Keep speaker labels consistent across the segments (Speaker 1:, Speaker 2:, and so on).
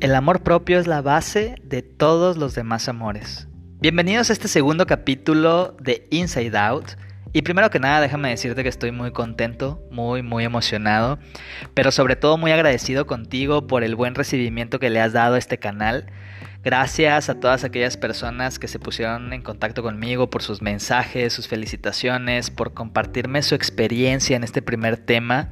Speaker 1: El amor propio es la base de todos los demás amores. Bienvenidos a este segundo capítulo de Inside Out. Y primero que nada, déjame decirte que estoy muy contento, muy, muy emocionado, pero sobre todo muy agradecido contigo por el buen recibimiento que le has dado a este canal. Gracias a todas aquellas personas que se pusieron en contacto conmigo por sus mensajes, sus felicitaciones, por compartirme su experiencia en este primer tema.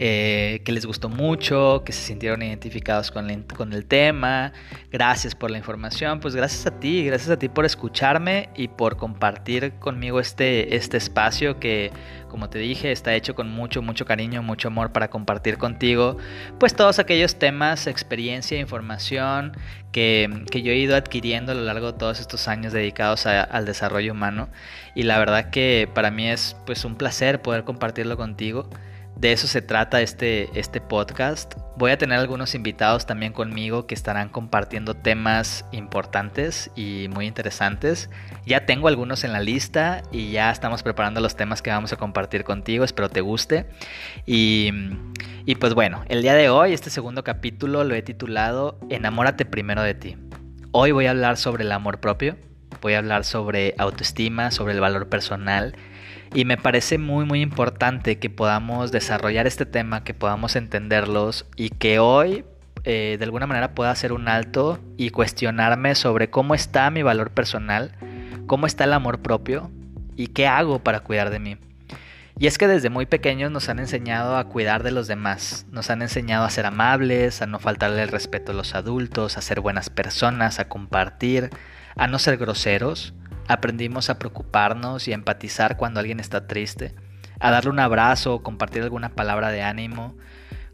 Speaker 1: Eh, que les gustó mucho, que se sintieron identificados con, con, el tema. Gracias por la información. Pues gracias a ti, gracias a ti por escucharme y por compartir conmigo este, este espacio que, como te dije, está hecho con mucho, mucho cariño, mucho amor para compartir contigo. Pues todos aquellos temas, experiencia, información que, que yo he ido adquiriendo a lo largo de todos estos años dedicados al desarrollo humano. Y la verdad que para mí es pues un placer poder compartirlo contigo. De eso se trata este, este podcast. Voy a tener algunos invitados también conmigo que estarán compartiendo temas importantes y muy interesantes. Ya tengo algunos en la lista y ya estamos preparando los temas que vamos a compartir contigo. Espero te guste. Y, y pues bueno, el día de hoy, este segundo capítulo lo he titulado Enamórate primero de ti. Hoy voy a hablar sobre el amor propio. Voy a hablar sobre autoestima, sobre el valor personal y me parece muy muy importante que podamos desarrollar este tema, que podamos entenderlos y que hoy eh, de alguna manera pueda hacer un alto y cuestionarme sobre cómo está mi valor personal, cómo está el amor propio y qué hago para cuidar de mí. Y es que desde muy pequeños nos han enseñado a cuidar de los demás, nos han enseñado a ser amables, a no faltarle el respeto a los adultos, a ser buenas personas, a compartir, a no ser groseros, Aprendimos a preocuparnos y a empatizar cuando alguien está triste, a darle un abrazo o compartir alguna palabra de ánimo.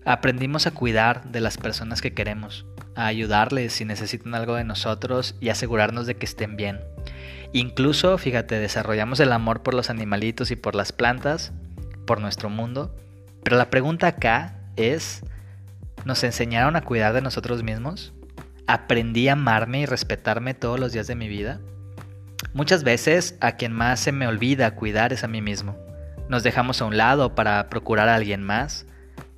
Speaker 1: Aprendimos a cuidar de las personas que queremos, a ayudarles si necesitan algo de nosotros y asegurarnos de que estén bien. Incluso, fíjate, desarrollamos el amor por los animalitos y por las plantas, por nuestro mundo. Pero la pregunta acá es, ¿nos enseñaron a cuidar de nosotros mismos? ¿Aprendí a amarme y respetarme todos los días de mi vida? Muchas veces a quien más se me olvida cuidar es a mí mismo. Nos dejamos a un lado para procurar a alguien más,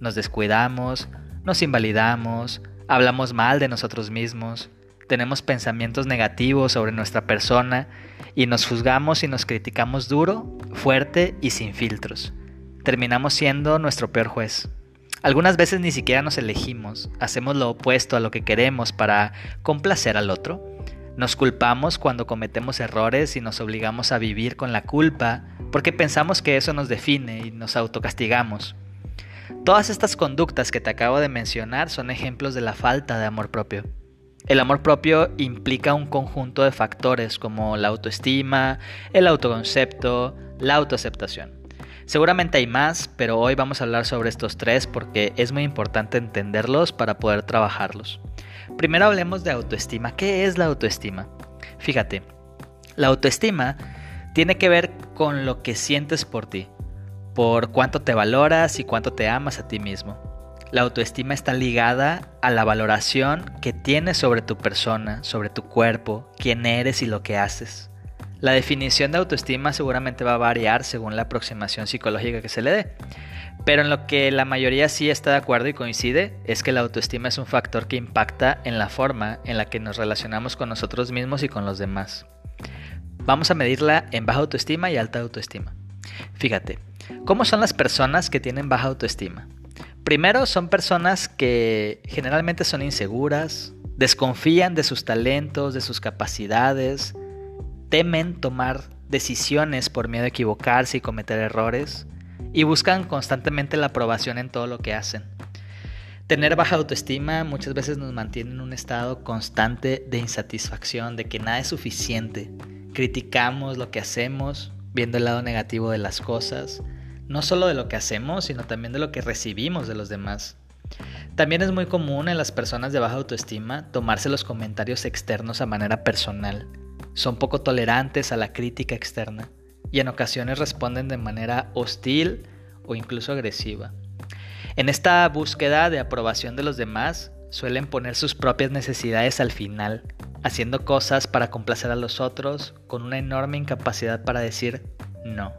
Speaker 1: nos descuidamos, nos invalidamos, hablamos mal de nosotros mismos, tenemos pensamientos negativos sobre nuestra persona y nos juzgamos y nos criticamos duro, fuerte y sin filtros. Terminamos siendo nuestro peor juez. Algunas veces ni siquiera nos elegimos, hacemos lo opuesto a lo que queremos para complacer al otro nos culpamos cuando cometemos errores y nos obligamos a vivir con la culpa porque pensamos que eso nos define y nos autocastigamos. Todas estas conductas que te acabo de mencionar son ejemplos de la falta de amor propio. El amor propio implica un conjunto de factores como la autoestima, el autoconcepto, la autoaceptación. Seguramente hay más, pero hoy vamos a hablar sobre estos tres porque es muy importante entenderlos para poder trabajarlos. Primero hablemos de autoestima. ¿Qué es la autoestima? Fíjate, la autoestima tiene que ver con lo que sientes por ti, por cuánto te valoras y cuánto te amas a ti mismo. La autoestima está ligada a la valoración que tienes sobre tu persona, sobre tu cuerpo, quién eres y lo que haces. La definición de autoestima seguramente va a variar según la aproximación psicológica que se le dé. Pero en lo que la mayoría sí está de acuerdo y coincide es que la autoestima es un factor que impacta en la forma en la que nos relacionamos con nosotros mismos y con los demás. Vamos a medirla en baja autoestima y alta autoestima. Fíjate, ¿cómo son las personas que tienen baja autoestima? Primero son personas que generalmente son inseguras, desconfían de sus talentos, de sus capacidades, temen tomar decisiones por miedo a equivocarse y cometer errores, y buscan constantemente la aprobación en todo lo que hacen. Tener baja autoestima muchas veces nos mantiene en un estado constante de insatisfacción, de que nada es suficiente. Criticamos lo que hacemos, viendo el lado negativo de las cosas, no solo de lo que hacemos, sino también de lo que recibimos de los demás. También es muy común en las personas de baja autoestima tomarse los comentarios externos a manera personal. Son poco tolerantes a la crítica externa y en ocasiones responden de manera hostil o incluso agresiva. En esta búsqueda de aprobación de los demás, suelen poner sus propias necesidades al final, haciendo cosas para complacer a los otros con una enorme incapacidad para decir no.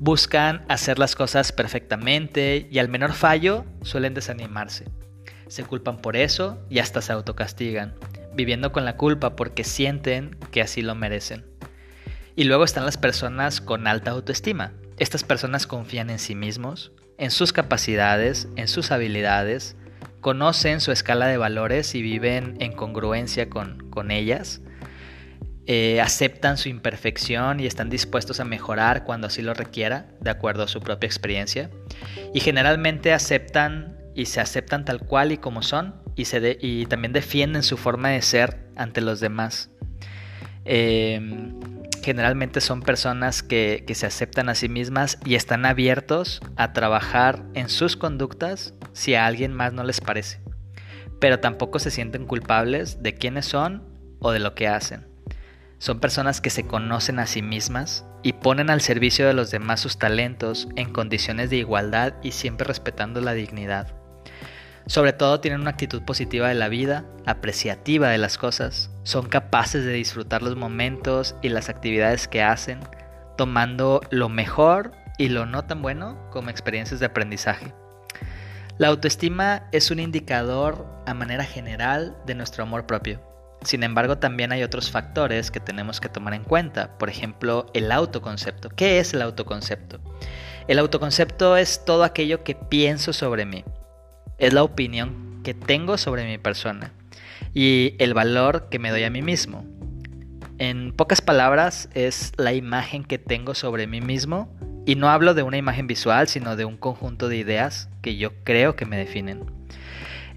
Speaker 1: Buscan hacer las cosas perfectamente y al menor fallo suelen desanimarse. Se culpan por eso y hasta se autocastigan, viviendo con la culpa porque sienten que así lo merecen. Y luego están las personas con alta autoestima. Estas personas confían en sí mismos, en sus capacidades, en sus habilidades, conocen su escala de valores y viven en congruencia con, con ellas eh, aceptan su imperfección y están dispuestos a mejorar cuando así lo requiera, de acuerdo a su propia experiencia. Y generalmente aceptan y se aceptan tal cual y como son y, se y también defienden su forma de ser ante los demás. Em, generalmente son personas que, que se aceptan a sí mismas y están abiertos a trabajar en sus conductas si a alguien más no les parece. Pero tampoco se sienten culpables de quiénes son o de lo que hacen. Son personas que se conocen a sí mismas y ponen al servicio de los demás sus talentos en condiciones de igualdad y siempre respetando la dignidad. Sobre todo tienen una actitud positiva de la vida, apreciativa de las cosas, son capaces de disfrutar los momentos y las actividades que hacen, tomando lo mejor y lo no tan bueno como experiencias de aprendizaje. La autoestima es un indicador a manera general de nuestro amor propio. Sin embargo, también hay otros factores que tenemos que tomar en cuenta. Por ejemplo, el autoconcepto. ¿Qué es el autoconcepto? El autoconcepto es todo aquello que pienso sobre mí. Es la opinión que tengo sobre mi persona y el valor que me doy a mí mismo. En pocas palabras, es la imagen que tengo sobre mí mismo y no hablo de una imagen visual, sino de un conjunto de ideas que yo creo que me definen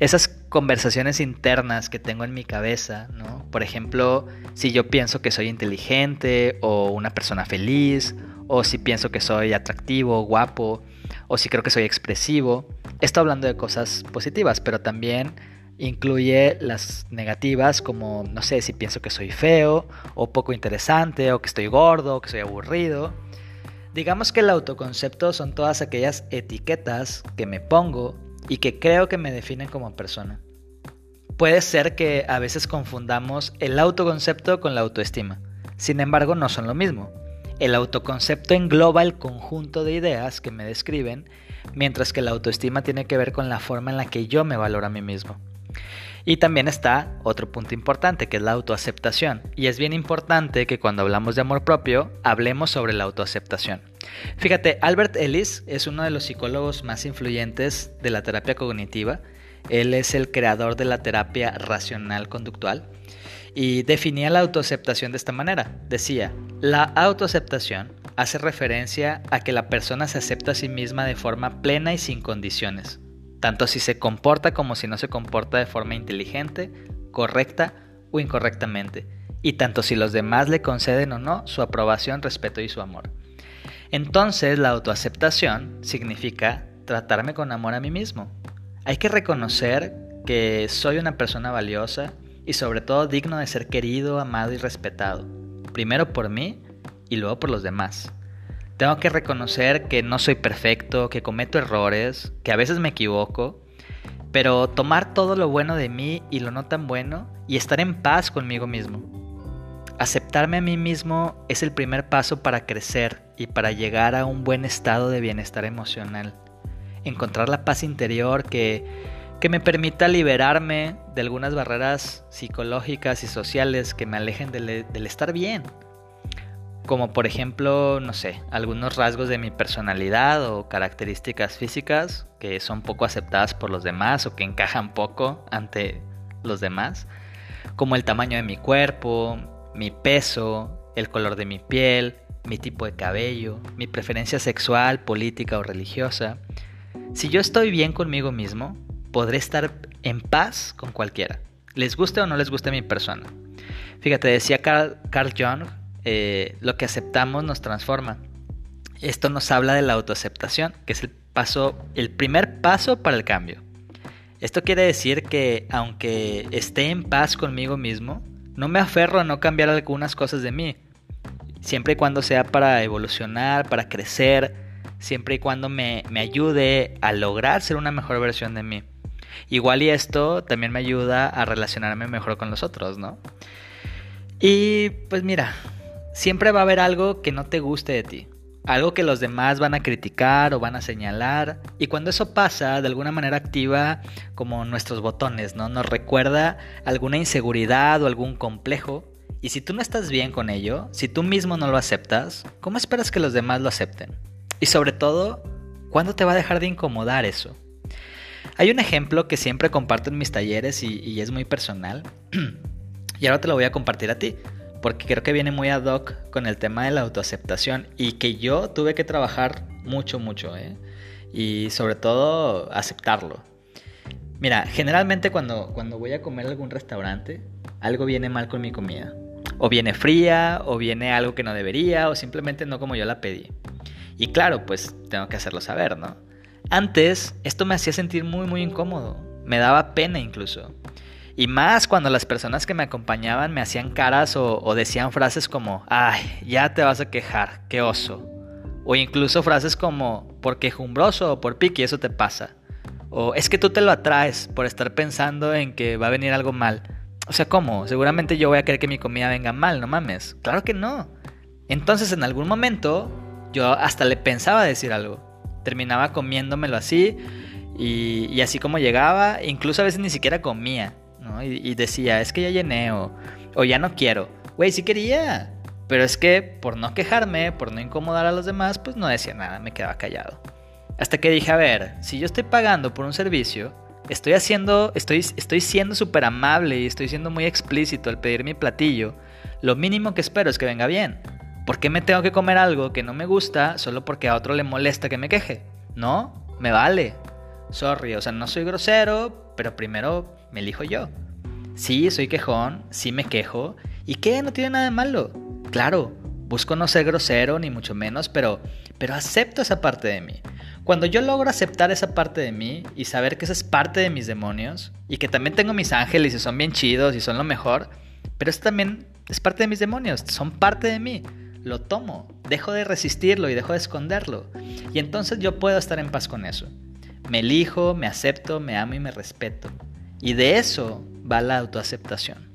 Speaker 1: esas conversaciones internas que tengo en mi cabeza, ¿no? Por ejemplo, si yo pienso que soy inteligente o una persona feliz, o si pienso que soy atractivo, guapo, o si creo que soy expresivo. Estoy hablando de cosas positivas, pero también incluye las negativas como, no sé, si pienso que soy feo, o poco interesante, o que estoy gordo, o que soy aburrido. Digamos que el autoconcepto son todas aquellas etiquetas que me pongo y que creo que me definen como persona. Puede ser que a veces confundamos el autoconcepto con la autoestima. Sin embargo, no son lo mismo. El autoconcepto engloba el conjunto de ideas que me describen, mientras que la autoestima tiene que ver con la forma en la que yo me valoro a mí mismo. Y también está otro punto importante, que es la autoaceptación. Y es bien importante que cuando hablamos de amor propio, hablemos sobre la autoaceptación. Fíjate, Albert Ellis es uno de los psicólogos más influyentes de la terapia cognitiva. Él es el creador de la terapia racional conductual y definía la autoaceptación de esta manera. Decía, la autoaceptación hace referencia a que la persona se acepta a sí misma de forma plena y sin condiciones tanto si se comporta como si no se comporta de forma inteligente, correcta o incorrectamente, y tanto si los demás le conceden o no su aprobación, respeto y su amor. Entonces la autoaceptación significa tratarme con amor a mí mismo. Hay que reconocer que soy una persona valiosa y sobre todo digno de ser querido, amado y respetado, primero por mí y luego por los demás. Tengo que reconocer que no soy perfecto, que cometo errores, que a veces me equivoco, pero tomar todo lo bueno de mí y lo no tan bueno y estar en paz conmigo mismo. Aceptarme a mí mismo es el primer paso para crecer y para llegar a un buen estado de bienestar emocional. Encontrar la paz interior que, que me permita liberarme de algunas barreras psicológicas y sociales que me alejen del, del estar bien como por ejemplo, no sé, algunos rasgos de mi personalidad o características físicas que son poco aceptadas por los demás o que encajan poco ante los demás, como el tamaño de mi cuerpo, mi peso, el color de mi piel, mi tipo de cabello, mi preferencia sexual, política o religiosa. Si yo estoy bien conmigo mismo, podré estar en paz con cualquiera, les guste o no les guste mi persona. Fíjate, decía Carl, Jung eh, lo que aceptamos nos transforma. Esto nos habla de la autoaceptación, que es el paso, el primer paso para el cambio. Esto quiere decir que aunque esté en paz conmigo mismo, no me aferro a no cambiar algunas cosas de mí. Siempre y cuando sea para evolucionar, para crecer, siempre y cuando me, me ayude a lograr ser una mejor versión de mí. Igual y esto también me ayuda a relacionarme mejor con los otros, ¿no? Y pues mira, Siempre va a haber algo que no te guste de ti. algo que los demás van a criticar o van a señalar. Y cuando eso pasa, de alguna manera activa como nuestros botones, ¿no? Nos recuerda alguna inseguridad o algún complejo. Y si tú no estás bien con ello, si tú mismo no lo aceptas, ¿cómo esperas que los demás lo acepten? Y sobre todo, ¿cuándo te va a dejar de incomodar eso? Hay un ejemplo que siempre comparto en mis talleres y, es muy personal. y ahora te lo voy a compartir a ti porque creo que viene muy ad hoc con el tema de la autoaceptación y que yo tuve que trabajar mucho, mucho, ¿eh? y sobre todo aceptarlo. Mira, generalmente cuando, cuando voy a comer a algún restaurante, algo viene mal con mi comida. O viene fría, o viene algo que no debería, o simplemente no como yo la pedí. Y claro, pues tengo que hacerlo saber, ¿no? Antes esto me hacía sentir muy, muy incómodo. Me daba pena incluso. Y más cuando las personas que me acompañaban me hacían caras o, decían frases como, ay, ya te vas a quejar, qué oso. O incluso frases como, por quejumbroso o por piqui, eso te pasa. O es que tú te lo atraes por estar pensando en que va a venir algo mal. O sea, ¿cómo? Seguramente yo voy a querer que mi comida venga mal, no mames. Claro que no. Entonces en algún momento yo hasta le pensaba decir algo. Terminaba comiéndomelo así y, así como llegaba, incluso a veces ni siquiera comía. Y, decía, es que ya llené o, ya no quiero. Güey, sí quería. Pero es que por no quejarme, por no incomodar a los demás, pues no decía nada, me quedaba callado. Hasta que dije, a ver, si yo estoy pagando por un servicio, estoy haciendo, estoy, estoy siendo súper amable y estoy siendo muy explícito al pedir mi platillo, lo mínimo que espero es que venga bien. ¿Por qué me tengo que comer algo que no me gusta solo porque a otro le molesta que me queje? No, me vale. Sorry, o sea, no soy grosero, pero primero me elijo yo. Sí, soy quejón, sí me quejo. ¿Y qué? No tiene nada de malo. Claro, busco no ser grosero, ni mucho menos, pero, pero acepto esa parte de mí. Cuando yo logro aceptar esa parte de mí y saber que esa es parte de mis demonios, y que también tengo mis ángeles y son bien chidos y son lo mejor, pero eso también es parte de mis demonios, son parte de mí. Lo tomo, dejo de resistirlo y dejo de esconderlo. Y entonces yo puedo estar en paz con eso. Me elijo, me acepto, me amo y me respeto. Y de eso va la autoaceptación.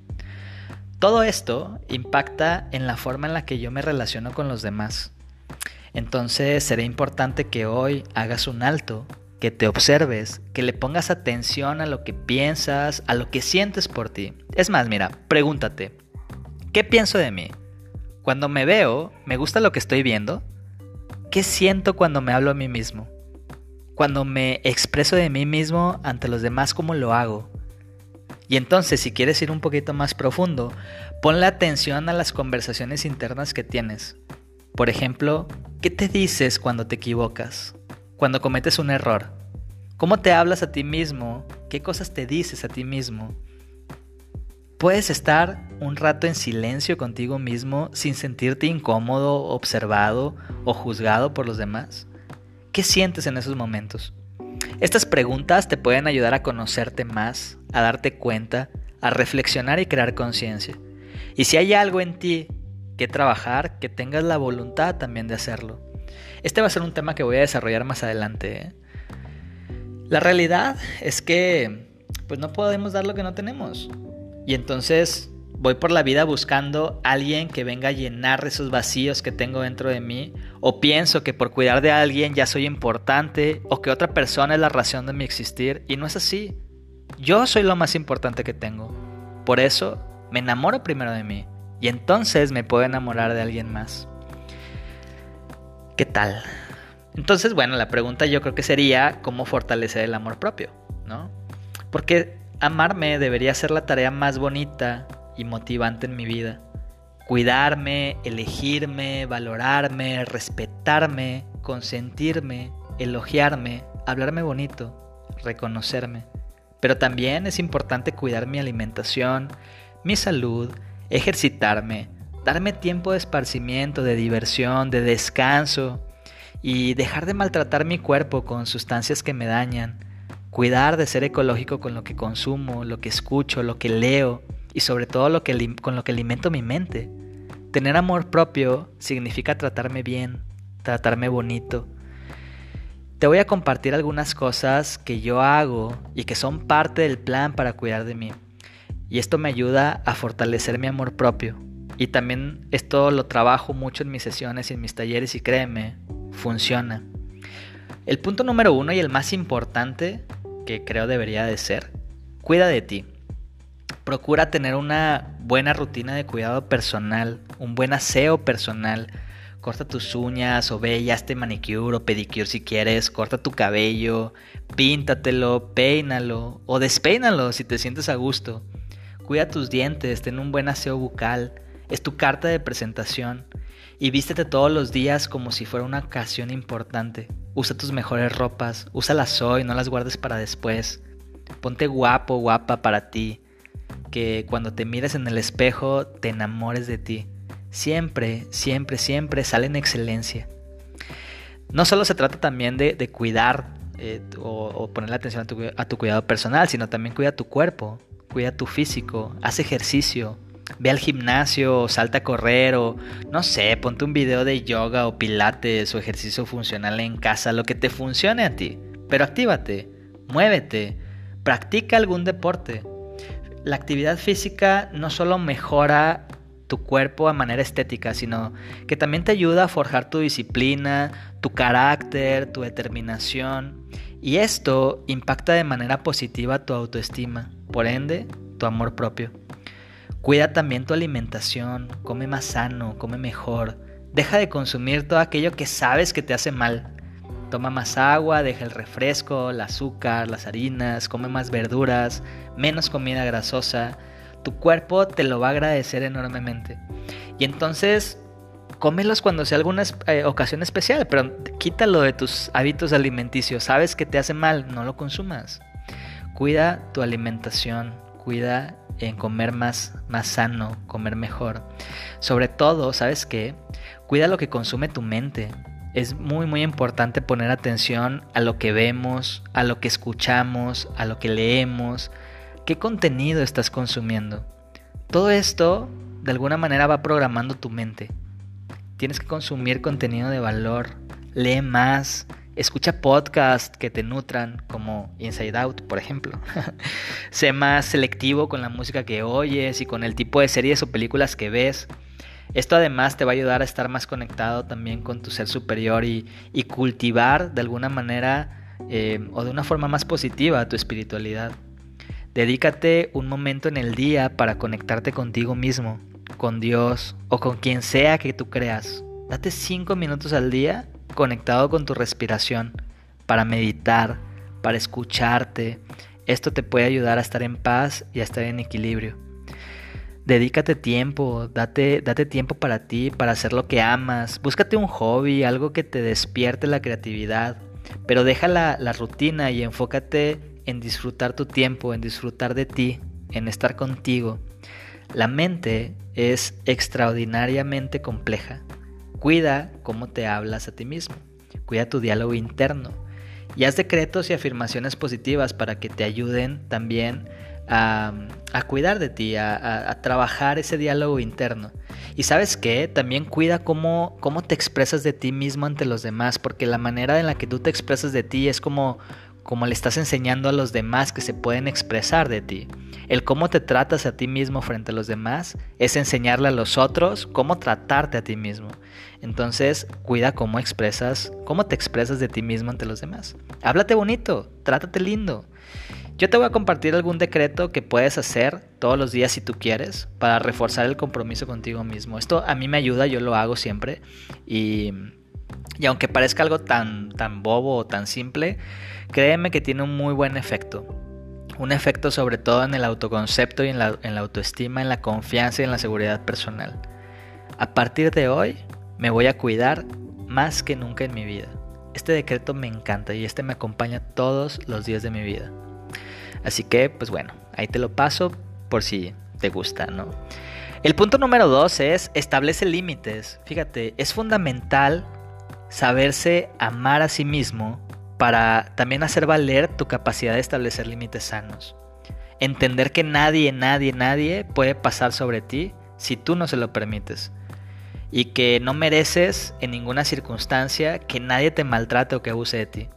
Speaker 1: Todo esto impacta en la forma en la que yo me relaciono con los demás. Entonces será importante que hoy hagas un alto, que te observes, que le pongas atención a lo que piensas, a lo que sientes por ti. Es más, mira, pregúntate, ¿qué pienso de mí? Cuando me veo, ¿me gusta lo que estoy viendo? ¿Qué siento cuando me hablo a mí mismo? Cuando me expreso de mí mismo ante los demás, ¿cómo lo hago? Y entonces, si quieres ir un poquito más profundo, ponle atención a las conversaciones internas que tienes. Por ejemplo, ¿qué te dices cuando te equivocas? Cuando cometes un error. ¿Cómo te hablas a ti mismo? ¿Qué cosas te dices a ti mismo? ¿Puedes estar un rato en silencio contigo mismo sin sentirte incómodo, observado o juzgado por los demás? ¿Qué sientes en esos momentos? Estas preguntas te pueden ayudar a conocerte más, a darte cuenta, a reflexionar y crear conciencia. Y si hay algo en ti que trabajar, que tengas la voluntad también de hacerlo. Este va a ser un tema que voy a desarrollar más adelante. ¿eh? La realidad es que pues no podemos dar lo que no tenemos. Y entonces voy por la vida buscando a alguien que venga a llenar esos vacíos que tengo dentro de mí, o pienso que por cuidar de alguien ya soy importante, o que otra persona es la razón de mi existir, y no es así. Yo soy lo más importante que tengo. Por eso me enamoro primero de mí, y entonces me puedo enamorar de alguien más. ¿Qué tal? Entonces, bueno, la pregunta yo creo que sería cómo fortalecer el amor propio, ¿no? Porque amarme debería ser la tarea más bonita y motivante en mi vida. Cuidarme, elegirme, valorarme, respetarme, consentirme, elogiarme, hablarme bonito, reconocerme. Pero también es importante cuidar mi alimentación, mi salud, ejercitarme, darme tiempo de esparcimiento, de diversión, de descanso y dejar de maltratar mi cuerpo con sustancias que me dañan. Cuidar de ser ecológico con lo que consumo, lo que escucho, lo que leo y sobre todo lo que, con lo que alimento mi mente. Tener amor propio significa tratarme bien, tratarme bonito. Te voy a compartir algunas cosas que yo hago y que son parte del plan para cuidar de mí. Y esto me ayuda a fortalecer mi amor propio. Y también esto lo trabajo mucho en mis sesiones y en mis talleres y créeme, funciona. El punto número uno y el más importante que creo debería de ser, cuida de ti. Procura tener una buena rutina de cuidado personal, un buen aseo personal. Corta tus uñas o ve ya este manicure o pedicure si quieres, corta tu cabello, píntatelo, peínalo o despeínalo si te sientes a gusto. Cuida tus dientes, ten un buen aseo bucal, es tu carta de presentación y vístete todos los días como si fuera una ocasión importante. Usa tus mejores ropas, úsalas hoy, no las guardes para después. Ponte guapo, guapa para ti. Que cuando te mires en el espejo te enamores de ti. Siempre, siempre, siempre sale en excelencia. No solo se trata también de, cuidar eh, o, o, ponerle atención a tu cuidado personal, sino también cuida tu cuerpo, cuida tu físico, haz ejercicio, Ve al gimnasio, salta a correr o no sé, ponte un video de yoga o pilates o ejercicio funcional en casa, lo que te funcione a ti. Pero actívate, muévete, practica algún deporte. La actividad física no solo mejora tu cuerpo a manera estética, sino que también te ayuda a forjar tu disciplina, tu carácter, tu determinación. Y esto impacta de manera positiva tu autoestima, por ende, tu amor propio. Cuida también tu alimentación, come más sano, come mejor. Deja de consumir todo aquello que sabes que te hace mal. Toma más agua, deja el refresco, el azúcar, las harinas, come más verduras, menos comida grasosa. Tu cuerpo te lo va a agradecer enormemente. Y entonces, cómelos cuando sea alguna eh, ocasión especial, pero quítalo de tus hábitos alimenticios. Sabes que te hace mal, no lo consumas. Cuida tu alimentación, cuida en comer más, más sano, comer mejor. Sobre todo, ¿sabes qué? Cuida lo que consume tu mente. Es muy muy importante poner atención a lo que vemos, a lo que escuchamos, a lo que leemos, qué contenido estás consumiendo. Todo esto de alguna manera va programando tu mente. Tienes que consumir contenido de valor, lee más, Escucha podcasts que te nutran, como Inside Out, por ejemplo. sé más selectivo con la música que oyes y con el tipo de series o películas que ves. Esto además te va a ayudar a estar más conectado también con tu ser superior y, cultivar de alguna manera eh, o de una forma más positiva tu espiritualidad. Dedícate un momento en el día para conectarte contigo mismo, con Dios o con quien sea que tú creas. Date cinco minutos al día conectado con tu respiración, para meditar, para escucharte. Esto te puede ayudar a estar en paz y a estar en equilibrio. Dedícate tiempo, date, date tiempo para ti, para hacer lo que amas. Búscate un hobby, algo que te despierte la creatividad. Pero deja la, la rutina y enfócate en disfrutar tu tiempo, en disfrutar de ti, en estar contigo. La mente es extraordinariamente compleja. Cuida cómo te hablas a ti mismo. Cuida tu diálogo interno. Y haz decretos y afirmaciones positivas para que te ayuden también a, cuidar de ti, a, trabajar ese diálogo interno. Y sabes qué, también cuida cómo, cómo te expresas de ti mismo ante los demás, porque la manera en la que tú te expresas de ti es como, como le estás enseñando a los demás que se pueden expresar de ti. El cómo te tratas a ti mismo frente a los demás es enseñarle a los otros cómo tratarte a ti mismo. Entonces, cuida cómo expresas, cómo te expresas de ti mismo ante los demás. Háblate bonito, trátate lindo. Yo te voy a compartir algún decreto que puedes hacer todos los días si tú quieres para reforzar el compromiso contigo mismo. Esto a mí me ayuda, yo lo hago siempre y y aunque parezca algo tan, tan bobo o tan simple, créeme que tiene un muy buen efecto. Un efecto sobre todo en el autoconcepto y en la, autoestima, en la confianza y en la seguridad personal. A partir de hoy me voy a cuidar más que nunca en mi vida. Este decreto me encanta y este me acompaña todos los días de mi vida. Así que, pues bueno, ahí te lo paso por si te gusta, ¿no? El punto número dos es establece límites. Fíjate, es fundamental saberse amar a sí mismo para también hacer valer tu capacidad de establecer límites sanos. Entender que nadie, nadie, nadie puede pasar sobre ti si tú no se lo permites. Y que no mereces en ninguna circunstancia que nadie te maltrate o que abuse de ti.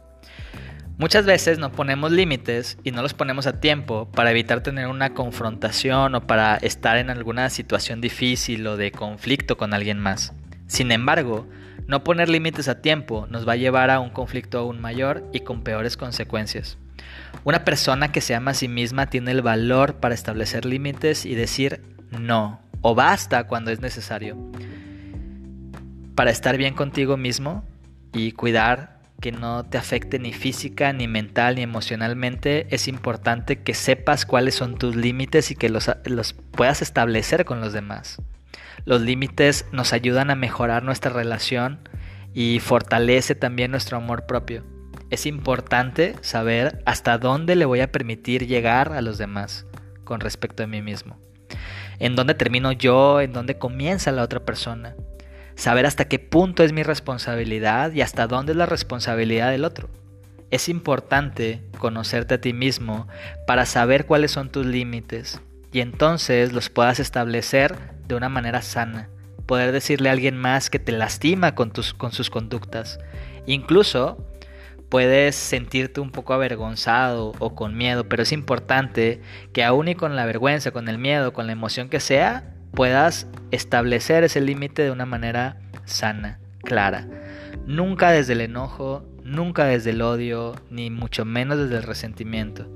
Speaker 1: Muchas veces no ponemos límites y no los ponemos a tiempo para evitar tener una confrontación o para estar en alguna situación difícil o de conflicto con alguien más. Sin embargo, no poner límites a tiempo nos va a llevar a un conflicto aún mayor y con peores consecuencias. Una persona que se ama a sí misma tiene el valor para establecer límites y decir no o basta cuando es necesario. Para estar bien contigo mismo y cuidar que no te afecte ni física, ni mental, ni emocionalmente, es importante que sepas cuáles son tus límites y que los, los puedas establecer con los demás. Los límites nos ayudan a mejorar nuestra relación y fortalece también nuestro amor propio. Es importante saber hasta dónde le voy a permitir llegar a los demás con respecto a mí mismo. En dónde termino yo, en dónde comienza la otra persona. Saber hasta qué punto es mi responsabilidad y hasta dónde es la responsabilidad del otro. Es importante conocerte a ti mismo para saber cuáles son tus límites y entonces los puedas establecer de una manera sana. Poder decirle a alguien más que te lastima con, tus, con sus conductas. Incluso puedes sentirte un poco avergonzado o con miedo, pero es importante que aún y con la vergüenza, con el miedo, con la emoción que sea, puedas establecer ese límite de una manera sana, clara. Nunca desde el enojo, nunca desde el odio, ni mucho menos desde el resentimiento.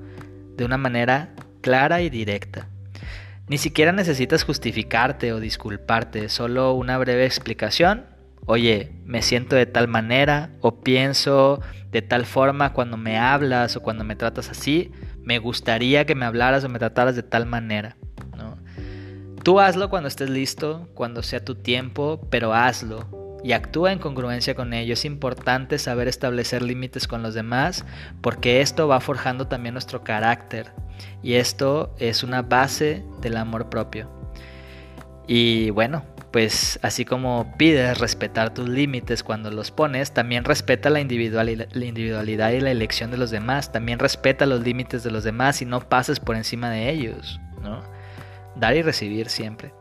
Speaker 1: De una manera clara y directa. Ni siquiera necesitas justificarte o disculparte, solo una breve explicación oye, me siento de tal manera o pienso de tal forma cuando me hablas o cuando me tratas así, me gustaría que me hablaras o me trataras de tal manera. ¿no? Tú hazlo cuando estés listo, cuando sea tu tiempo, pero hazlo y actúa en congruencia con ello. Es importante saber establecer límites con los demás porque esto va forjando también nuestro carácter y esto es una base del amor propio. Y bueno, pues así como pides respetar tus límites cuando los pones, también respeta la individualidad, y la elección de los demás, también respeta los límites de los demás y no pases por encima de ellos, ¿no? Dar y recibir siempre.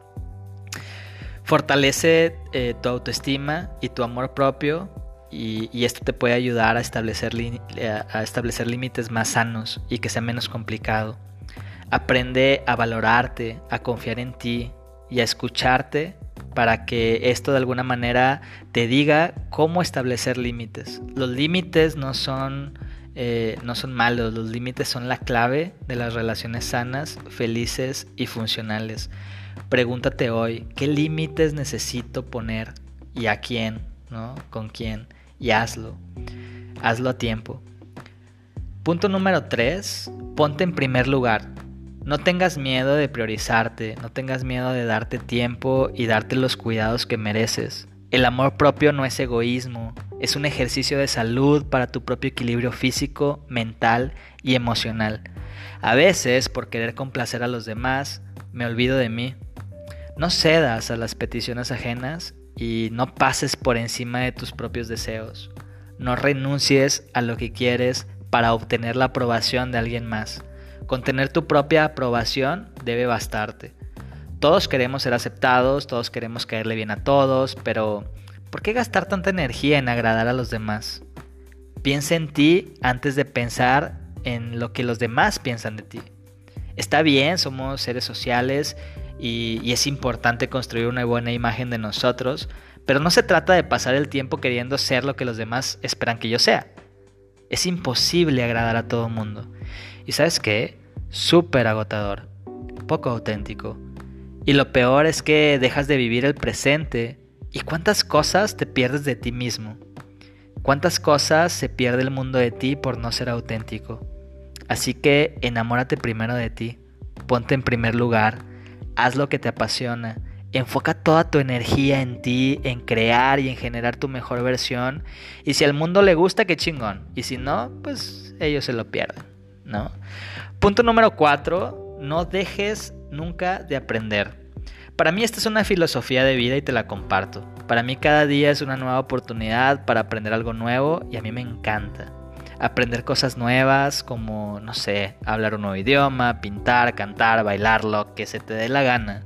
Speaker 1: Fortalece eh, tu autoestima y tu amor propio y, esto te puede ayudar a establecer, a establecer límites más sanos y que sea menos complicado. Aprende a valorarte, a confiar en ti y a escucharte para que esto de alguna manera te diga cómo establecer límites. Los límites no son, eh, no son malos, los límites son la clave de las relaciones sanas, felices y funcionales. Pregúntate hoy, ¿qué límites necesito poner y a quién? ¿no? ¿Con quién? Y hazlo. Hazlo a tiempo. Punto número 3. Ponte en primer lugar. No tengas miedo de priorizarte, no tengas miedo de darte tiempo y darte los cuidados que mereces. El amor propio no es egoísmo, es un ejercicio de salud para tu propio equilibrio físico, mental y emocional. A veces, por querer complacer a los demás, me olvido de mí. No cedas a las peticiones ajenas y no pases por encima de tus propios deseos. No renuncies a lo que quieres para obtener la aprobación de alguien más. Con tener tu propia aprobación debe bastarte. Todos queremos ser aceptados, todos queremos caerle bien a todos, pero ¿por qué gastar tanta energía en agradar a los demás? Piensa en ti antes de pensar en lo que los demás piensan de ti. Está bien, somos seres sociales y, es importante construir una buena imagen de nosotros, pero no se trata de pasar el tiempo queriendo ser lo que los demás esperan que yo sea. Es imposible agradar a todo mundo. ¿Y sabes qué? Súper agotador, poco auténtico. Y lo peor es que dejas de vivir el presente. ¿Y cuántas cosas te pierdes de ti mismo? ¿Cuántas cosas se pierde el mundo de ti por no ser auténtico? Así que enamórate primero de ti, ponte en primer lugar, haz lo que te apasiona, enfoca toda tu energía en ti, en crear y en generar tu mejor versión. Y si al mundo le gusta, qué chingón. Y si no, pues ellos se lo pierden. ¿no? Punto número cuatro, no dejes nunca de aprender. Para mí esta es una filosofía de vida y te la comparto. Para mí cada día es una nueva oportunidad para aprender algo nuevo y a mí me encanta. Aprender cosas nuevas como, no sé, hablar un nuevo idioma, pintar, cantar, bailar, lo que se te dé la gana.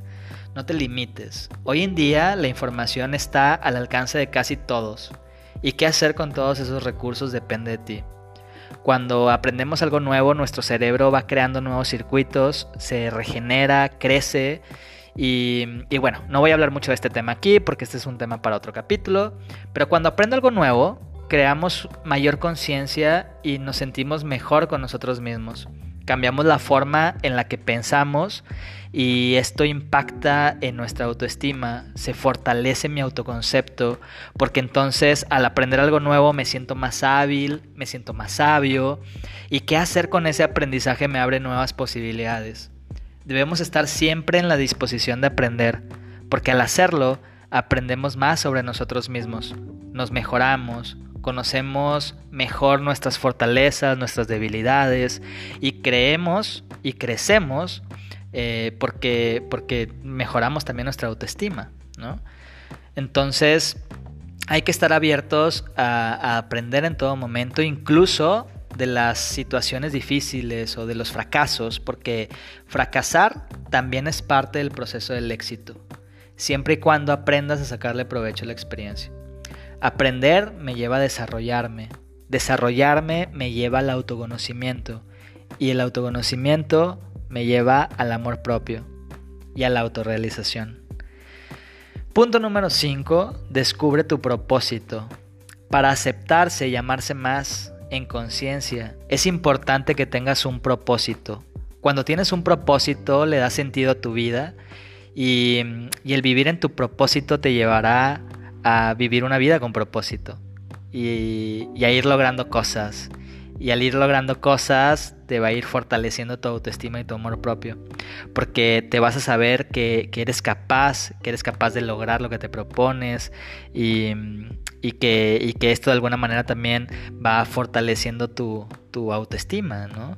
Speaker 1: No te limites. Hoy en día la información está al alcance de casi todos. Y qué hacer con todos esos recursos depende de ti. Cuando aprendemos algo nuevo, nuestro cerebro va creando nuevos circuitos, se regenera, crece. Y, y, bueno, no voy a hablar mucho de este tema aquí porque este es un tema para otro capítulo. Pero cuando aprendo algo nuevo, creamos mayor conciencia y nos sentimos mejor con nosotros mismos. Cambiamos la forma en la que pensamos y esto impacta en nuestra autoestima, se fortalece mi autoconcepto, porque entonces al aprender algo nuevo me siento más hábil, me siento más sabio y qué hacer con ese aprendizaje me abre nuevas posibilidades. Debemos estar siempre en la disposición de aprender, porque al hacerlo aprendemos más sobre nosotros mismos, nos mejoramos, conocemos mejor nuestras fortalezas, nuestras debilidades y creemos y crecemos eh, porque, porque mejoramos también nuestra autoestima, ¿no? Entonces hay que estar abiertos a, a aprender en todo momento, incluso de las situaciones difíciles o de los fracasos, porque fracasar también es parte del proceso del éxito, siempre y cuando aprendas a sacarle provecho a la experiencia. Aprender me lleva a desarrollarme. Desarrollarme me lleva al autoconocimiento. Y el autoconocimiento me lleva al amor propio y a la autorrealización. Punto número 5. Descubre tu propósito. Para aceptarse y amarse más en conciencia, es importante que tengas un propósito. Cuando tienes un propósito le da sentido a tu vida y, y el vivir en tu propósito te llevará a vivir una vida con propósito y, a ir logrando cosas. Y al ir logrando cosas te va a ir fortaleciendo tu autoestima y tu amor propio. Porque te vas a saber que, eres capaz, que eres capaz de lograr lo que te propones y, que, que, esto de alguna manera también va fortaleciendo tu, tu autoestima, ¿no?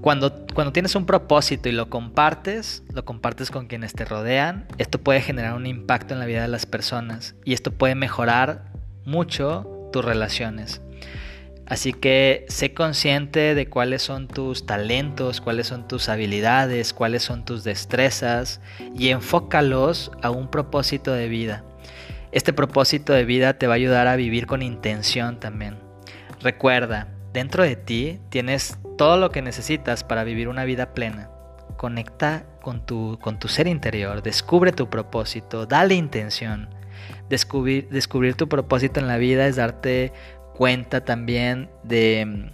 Speaker 1: Cuando, cuando tienes un propósito y lo compartes, lo compartes con quienes te rodean, esto puede generar un impacto en la vida de las personas y esto puede mejorar mucho tus relaciones. Así que sé consciente de cuáles son tus talentos, cuáles son tus habilidades, cuáles son tus destrezas y enfócalos a un propósito de vida. Este propósito de vida te va a ayudar a vivir con intención también. Recuerda, dentro de ti tienes todo lo que necesitas para vivir una vida plena. Conecta con tu, con tu ser interior, descubre tu propósito, dale intención. Descubrir, descubrir tu propósito en la vida es darte cuenta también de,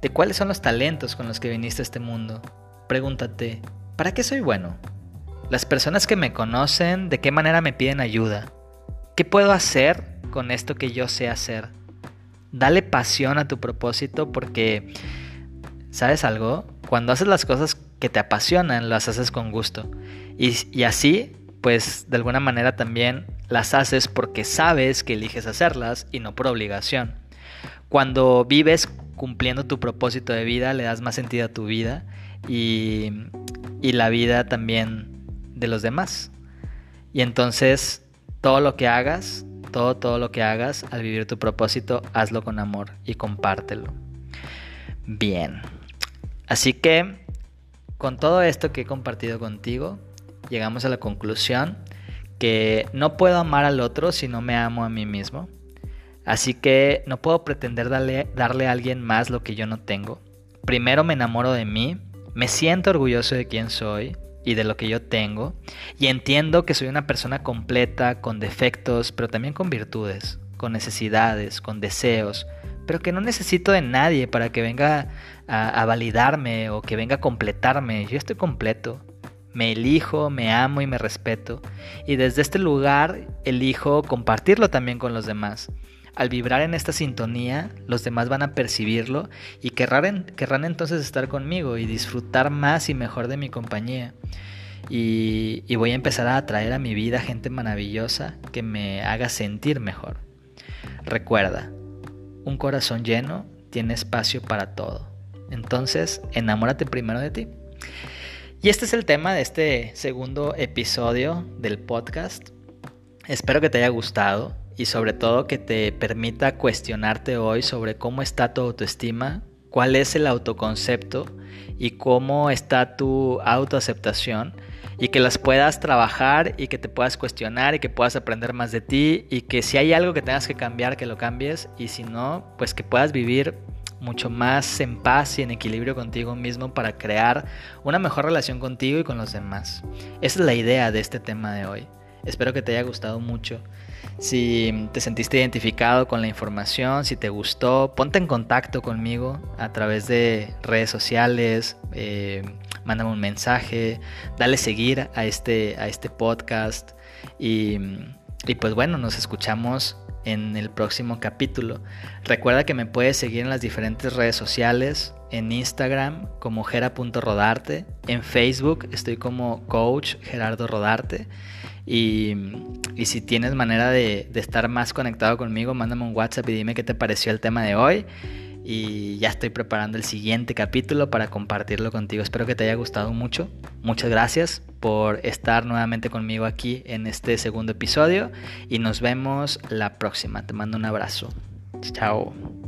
Speaker 1: de cuáles son los talentos con los que viniste a este mundo. Pregúntate, ¿para qué soy bueno? Las personas que me conocen, ¿de qué manera me piden ayuda? ¿Qué puedo hacer con esto que yo sé hacer? Dale pasión a tu propósito porque ¿Sabes algo? Cuando haces las cosas que te apasionan, las haces con gusto. Y, así, pues de alguna manera también las haces porque sabes que eliges hacerlas y no por obligación. Cuando vives cumpliendo tu propósito de vida, le das más sentido a tu vida y, y la vida también de los demás. Y entonces, todo lo que hagas, todo, todo lo que hagas al vivir tu propósito, hazlo con amor y compártelo. Bien. Así que, con todo esto que he compartido contigo, llegamos a la conclusión que no puedo amar al otro si no me amo a mí mismo. Así que no puedo pretender darle, darle, a alguien más lo que yo no tengo. Primero me enamoro de mí, me siento orgulloso de quién soy y de lo que yo tengo, y entiendo que soy una persona completa, con defectos, pero también con virtudes, con necesidades, con deseos, pero que no necesito de nadie para que venga a, validarme o que venga a completarme. Yo estoy completo. Me elijo, me amo y me respeto. Y desde este lugar elijo compartirlo también con los demás. Al vibrar en esta sintonía, los demás van a percibirlo y querrán, querrán entonces estar conmigo y disfrutar más y mejor de mi compañía. Y, y voy a empezar a atraer a mi vida gente maravillosa que me haga sentir mejor. Recuerda, un corazón lleno tiene espacio para todo. Entonces, enamórate primero de ti. Y este es el tema de este segundo episodio del podcast. Espero que te haya gustado y sobre todo que te permita cuestionarte hoy sobre cómo está tu autoestima, cuál es el autoconcepto y cómo está tu autoaceptación y que las puedas trabajar y que te puedas cuestionar y que puedas aprender más de ti y que si hay algo que tengas que cambiar, que lo cambies y si no, pues que puedas vivir mucho más en paz y en equilibrio contigo mismo para crear una mejor relación contigo y con los demás. Esa es la idea de este tema de hoy. Espero que te haya gustado mucho. Si te sentiste identificado con la información, si te gustó, ponte en contacto conmigo a través de redes sociales, eh, mándame un mensaje, dale seguir a este, a este podcast y, pues bueno, nos escuchamos en el próximo capítulo. Recuerda que me puedes seguir en las diferentes redes sociales, en Instagram como gera.rodarte, en Facebook estoy como coach Gerardo Rodarte y, si tienes manera de, estar más conectado conmigo, mándame un WhatsApp y dime qué te pareció el tema de hoy y ya estoy preparando el siguiente capítulo para compartirlo contigo. Espero que te haya gustado mucho. Muchas gracias por estar nuevamente conmigo aquí en este segundo episodio y nos vemos la próxima. Te mando un abrazo. Chao.